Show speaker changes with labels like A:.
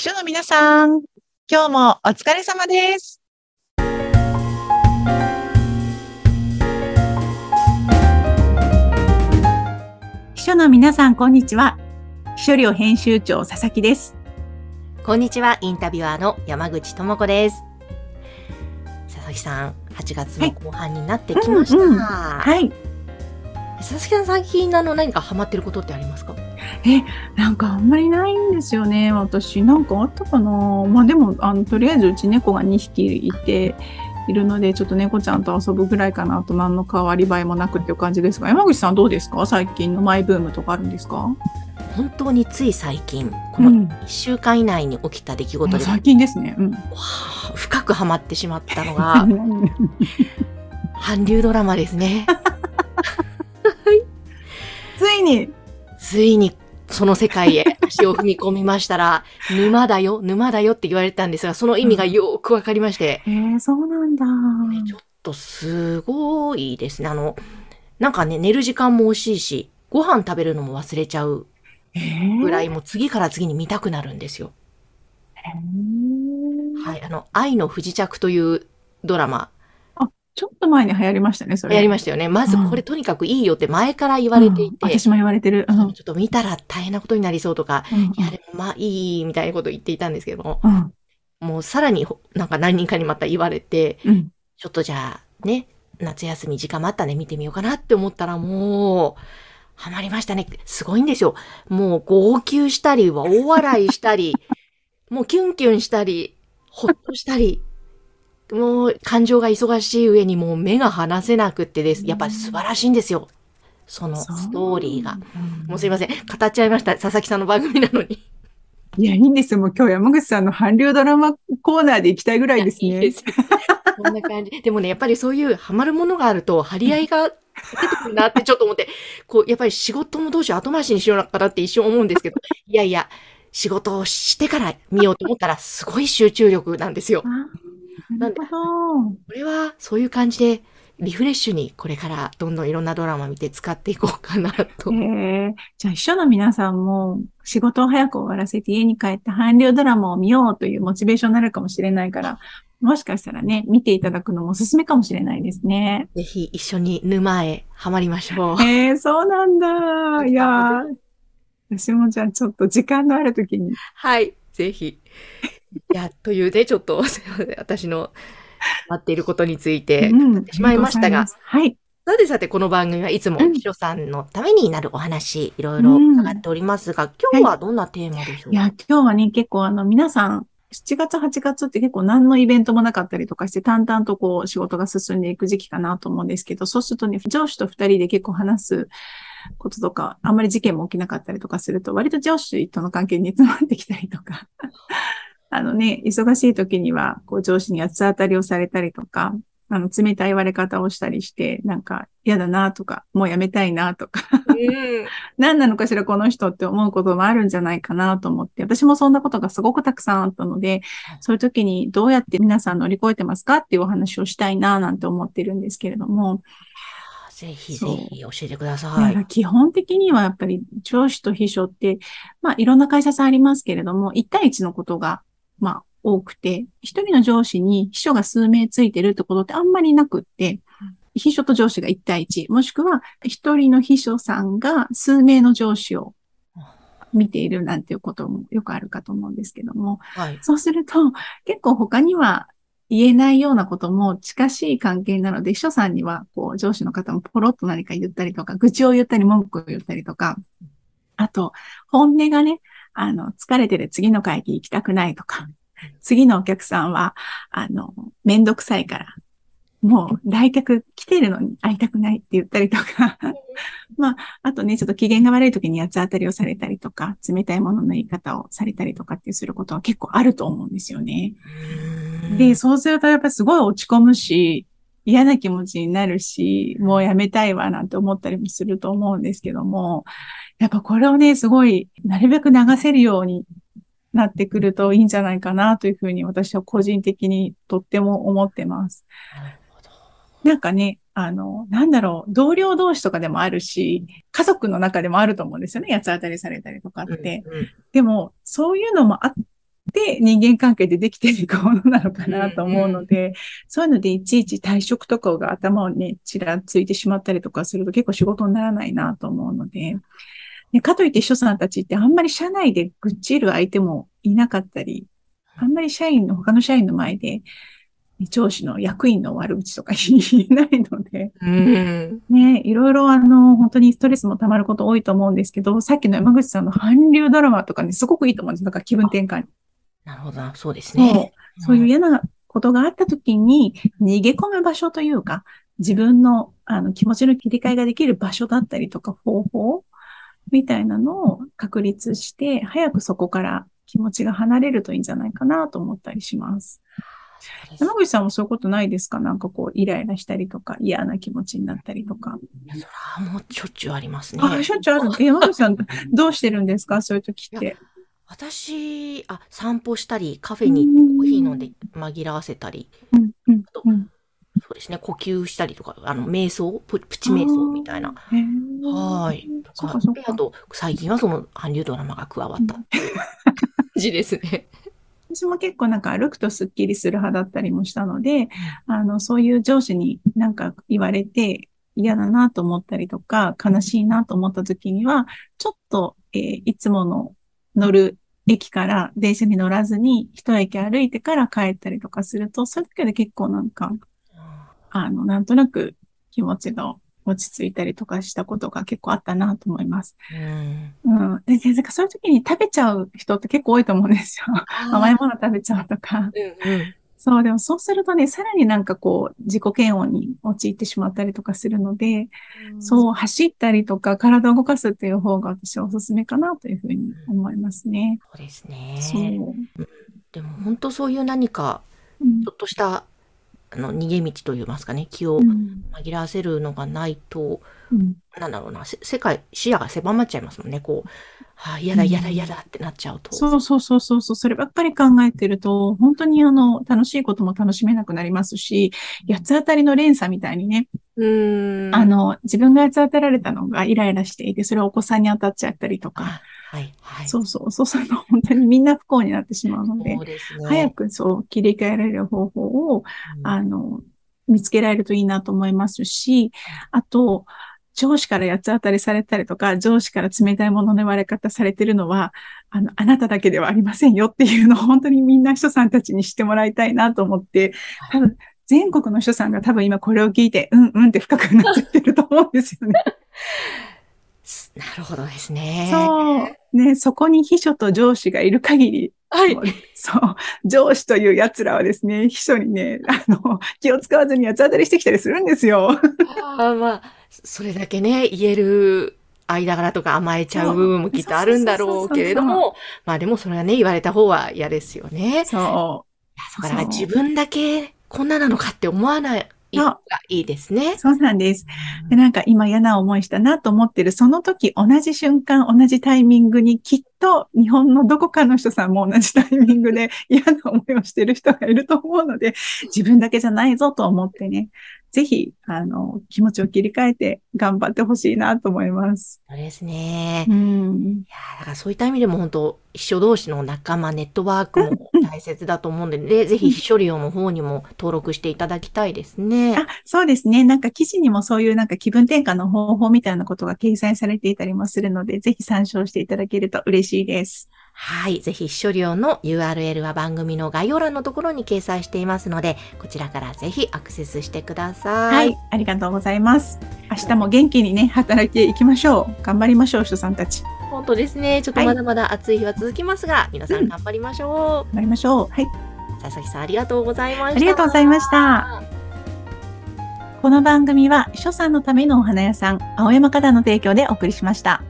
A: 秘書の皆さん、今日もお疲れ様です。秘書の皆さん、こんにちは。秘書寮編集長、佐々木です。
B: こんにちは、インタビュアーの山口智子です。佐々木さん、8月の後半になってきました。
A: はいうんうん
B: は
A: はい。
B: 佐々木さん、最近あの何かハマってることってありますか？
A: なんかあんまりないんですよね、私。なんかあったかな？まあでも、あの、とりあえずうち猫が2匹いて、いるので、ちょっと猫ちゃんと遊ぶぐらいかなと何の変わり映えもなくっていう感じですが、山口さんどうですか？最近のマイブームとかあるんですか？
B: 本当につい最近、この
A: うん
B: 1週間以内に起きた出来事で、
A: 最近ですね。うん。
B: 深くハマってしまったのが、韓流ドラマですね。
A: ついに、
B: ついにその世界へ足を踏み込みましたら、沼だよ、沼だよって言われてたんですが、その意味がよーくわかりまして、
A: えー、そうなんだ。
B: ちょっとすごいですね。あの、なんかね、寝る時間も惜しいし、ご飯食べるのも忘れちゃう
A: えー、
B: ぐらい、もう次から次に見たくなるんですよ。
A: へー
B: はい。あの、愛の不時着というドラマ、
A: ちょっと前に流行りましたね、それ。
B: やりましたよね。まずこれとにかくいいよって前から言われていて、
A: うん私も言われてる。うん。
B: ちょっと見たら大変なことになりそうとか、
A: うん
B: いや、でもまあいいみたいなことを言っていたんですけども、
A: うん。
B: もうさらにほなんか何人かにまた言われて、
A: うん。
B: ちょっとじゃあね、夏休み時間もあったね、見てみようかなって思ったらもう、ハマりましたね。すごいんですよ。もう号泣したり、大笑いしたり、もうキュンキュンしたり、ほっとしたり、もう感情が忙しい上にもう目が離せなくってです。やっぱり素晴らしいんですよ。そのストーリーが。。
A: うん
B: もうすいません。語っちゃいました。佐々木さんの番組なのに。
A: いや、いいんですよ。もう今日山口さんの韓流ドラマコーナーで行きたいぐらいですね。
B: いいですよこんな感じ。でもね、やっぱりそういうハマるものがあると、張り合いが出てくるなってちょっと思って、こう、やっぱり仕事もどうしよう、後回しにしようかなって一瞬思うんですけど、いやいや、仕事をしてから見ようと思ったら、すごい集中力なんですよ
A: あ。なるほど。
B: これは、そういう感じで、リフレッシュにこれからどんどんいろんなドラマ見て使っていこうかなと。
A: えー、じゃあ秘書の皆さんも仕事を早く終わらせて家に帰って韓流ドラマを見ようというモチベーションになるかもしれないから、もしかしたらね、見ていただくのもおすすめかもしれないですね。
B: ぜひ一緒に沼へはまりましょう。
A: えー、そうなんだ。いやー私もじゃあちょっと時間のある時に。
B: はい、ぜひ。いや、というね、ちょっと、すいません。私の待っていることについて、てしまいましたが。
A: はい。
B: さてさて、この番組はいつも
A: うん。
B: 秘書さんのためになるお話、いろいろ伺っておりますが、今日はどんなテーマでしょう？か、
A: いや、今日はね、結構あの、皆さん、7月、8月って結構何のイベントもなかったりとかして、淡々とこう、仕事が進んでいく時期かなと思うんですけど、そうするとね、上司と二人で結構話すこととか、あんまり事件も起きなかったりとかすると、割と上司との関係に詰まってきたりとか、あのね、忙しい時には、こう、上司に八つ当たりをされたりとか、あの、冷たい言われ方をしたりして、なんか、嫌だなとか、もうやめたいなとか、
B: うん。
A: 何なのかしらこの人って思うこともあるんじゃないかなと思って、私もそんなことがすごくたくさんあったので、そういう時にどうやって皆さん乗り越えてますかっていうお話をしたいななんて思ってるんですけれども、
B: ぜひぜひ教えてくださ
A: だ
B: い。
A: 基本的にはやっぱり上司と秘書って、まあいろんな会社さんありますけれども、1対1のことが、まあ多くて、一人の上司に秘書が数名ついてるってことってあんまりなくって、秘書と上司が1対1、もしくは一人の秘書さんが数名の上司を見ているなんていうこともよくあるかと思うんですけども、
B: はい。
A: そうすると結構他には言えないようなことも近しい関係なので、秘書さんにはこう上司の方もポロッと何か言ったりとか、愚痴を言ったり文句を言ったりとか、あと本音がね、あの、疲れてる次の会議行きたくないとか、次のお客さんは、あの、めんどくさいから、もう来客来てるのに会いたくないって言ったりとか、まあ、あとね、ちょっと機嫌が悪い時に八つ当たりをされたりとか、冷たいものの言い方をされたりとかってすることは結構あると思うんですよね。
B: うん。
A: で、そうするとやっぱりすごい落ち込むし、嫌な気持ちになるし、もうやめたいわなんて思ったりもすると思うんですけども、やっぱこれをね、すごい、なるべく流せるようになってくるといいんじゃないかなというふうに私は個人的にとっても思ってます。
B: な
A: んかね、あの、なんだろう、同僚同士とかでもあるし、家族の中でもあると思うんですよね。八つ当たりされたりとかって。
B: うんうん
A: でも、そういうのもあっって人間関係でできていくものなのかなと思うので、そういうのでいちいち退職とかが頭をね、ちらついてしまったりとかすると結構仕事にならないなと思うので、でかといって秘書さんたちってあんまり社内で愚痴る相手もいなかったり、あんまり社員の、他の社員の前で、上司の役員の悪口とか言えないので、
B: うん。
A: ね、いろいろあの、本当にストレスも溜まること多いと思うんですけど、さっきの山口さんの韓流ドラマとかね、すごくいいと思うんです。だから気分転換に。
B: なるほど、そうですね。
A: そうそういう嫌なことがあった時に逃げ込む場所というか、自分のあの気持ちの切り替えができる場所だったりとか方法みたいなのを確立して、早くそこから気持ちが離れるといいんじゃないかなと思ったりします。山口さんもそういうことないですか？なんかこう、イライラしたりとか、嫌な気持ちになったりとか。
B: それはもうしょっちゅうありますね。
A: あ、しょっちゅうある。山口さん、どうしてるんですか？そういう時って。
B: 私、あ、散歩したり、カフェに行ってコーヒー飲んで紛らわせたり、
A: うんうんうん、
B: そうですね、呼吸したりとか、あの、瞑想、ププチ瞑想みたいな。はい。とか、あと、最近はその韓流ドラマが加わったっていう感じですね。
A: 私も結構なんか歩くとスッキリする派だったりもしたので、あの、そういう上司になんか言われて嫌だなと思ったりとか、悲しいなと思った時には、ちょっと、えー、いつもの乗る駅から電車に乗らずに一駅歩いてから帰ったりとかすると、それだけで結構なんか、あの、なんとなく気持ちが落ち着いたりとかしたことが結構あったなと思います。うん。うん。で、でそういう時に食べちゃう人って結構多いと思うんですよ。甘いもの食べちゃうとか。
B: うんうん、
A: そう、でもそうするとね、さらになんかこう、自己嫌悪に陥ってしまったりとかするので、うん、そう、走ったりとか体を動かすっていう方が私はおすすめかなというふうに思いますね。
B: そうですね。
A: そう。
B: でも本当そういう何か、ちょっとしたあの、逃げ道といいますかね、気を紛らわせるのがないと、うん、なんだろうな、世界、視野が狭まっちゃいますもんね、こう、はあ、嫌だ嫌だ嫌だってなっちゃうと。
A: そうそうそうそうそう、そればっかり考えてると、本当にあの、楽しいことも楽しめなくなりますし、八つ当たりの連鎖みたいにね、
B: うん。
A: あの、自分が八つ当たられたのがイライラしていて、それはお子さんに当たっちゃったりとか、
B: はい、はい。
A: そうそう、そう。すると本当にみんな不幸になってしまうので、
B: そうですね、
A: 早くそう切り替えられる方法を、うん、あの、見つけられるといいなと思いますし、あと、上司から八つ当たりされたりとか、上司から冷たいものの言われ方されてるのは、あの、あなただけではありませんよっていうのを本当にみんな人さんたちに知ってもらいたいなと思って、多分、全国の人さんが多分今これを聞いて、うんうんって深くなっちゃってると思うんですよね。
B: なるほどですね。
A: そう。ね、そこに秘書と上司がいる限り、
B: はい。
A: そう。上司という奴らはですね、秘書にね、あの、気を使わずに八つ当たりしてきたりするんですよ。
B: あまあ、それだけね、言える間柄とか甘えちゃう部分もきっとあるんだろうけれども、まあでもそれはね、言われた方は嫌ですよね。
A: そ
B: う。だから自分だけこんななのかって思わないいがいいですね。
A: そうなんです。で、なんか今嫌な思いしたなと思ってる、その時同じ瞬間、同じタイミングにきっと日本のどこかの人さんも同じタイミングで嫌な思いをしてる人がいると思うので、自分だけじゃないぞと思ってね、ぜひ、あの、気持ちを切り替えて頑張ってほしいなと思います。
B: そうですね。
A: うん。
B: いやだからそういった意味でも本当、一緒同士の仲間、ネットワークも大切だと思うんで、で ぜひ、秘書利用の方にも登録していただきたいですね。
A: あ、そうですね。なんか記事にもそういうなんか気分転換の方法みたいなことが掲載されていたりもするので、ぜひ参照していただけると嬉しいです。
B: はい。ぜひ、書料の URL は番組の概要欄のところに掲載していますので、こちらからぜひアクセスしてください。はい。
A: ありがとうございます。明日も元気にね、働いていきましょう。頑張りましょう、人さんたち。
B: 本当ですね。ちょっとまだまだ暑い日は続きますが、はい、皆さん頑張りましょう。
A: 頑張りましょう。はい。
B: 佐々木さん、ありがとうございました。
A: ありがとうございました。この番組は、秘書さんのためのお花屋さん、青山花壇の提供でお送りしました。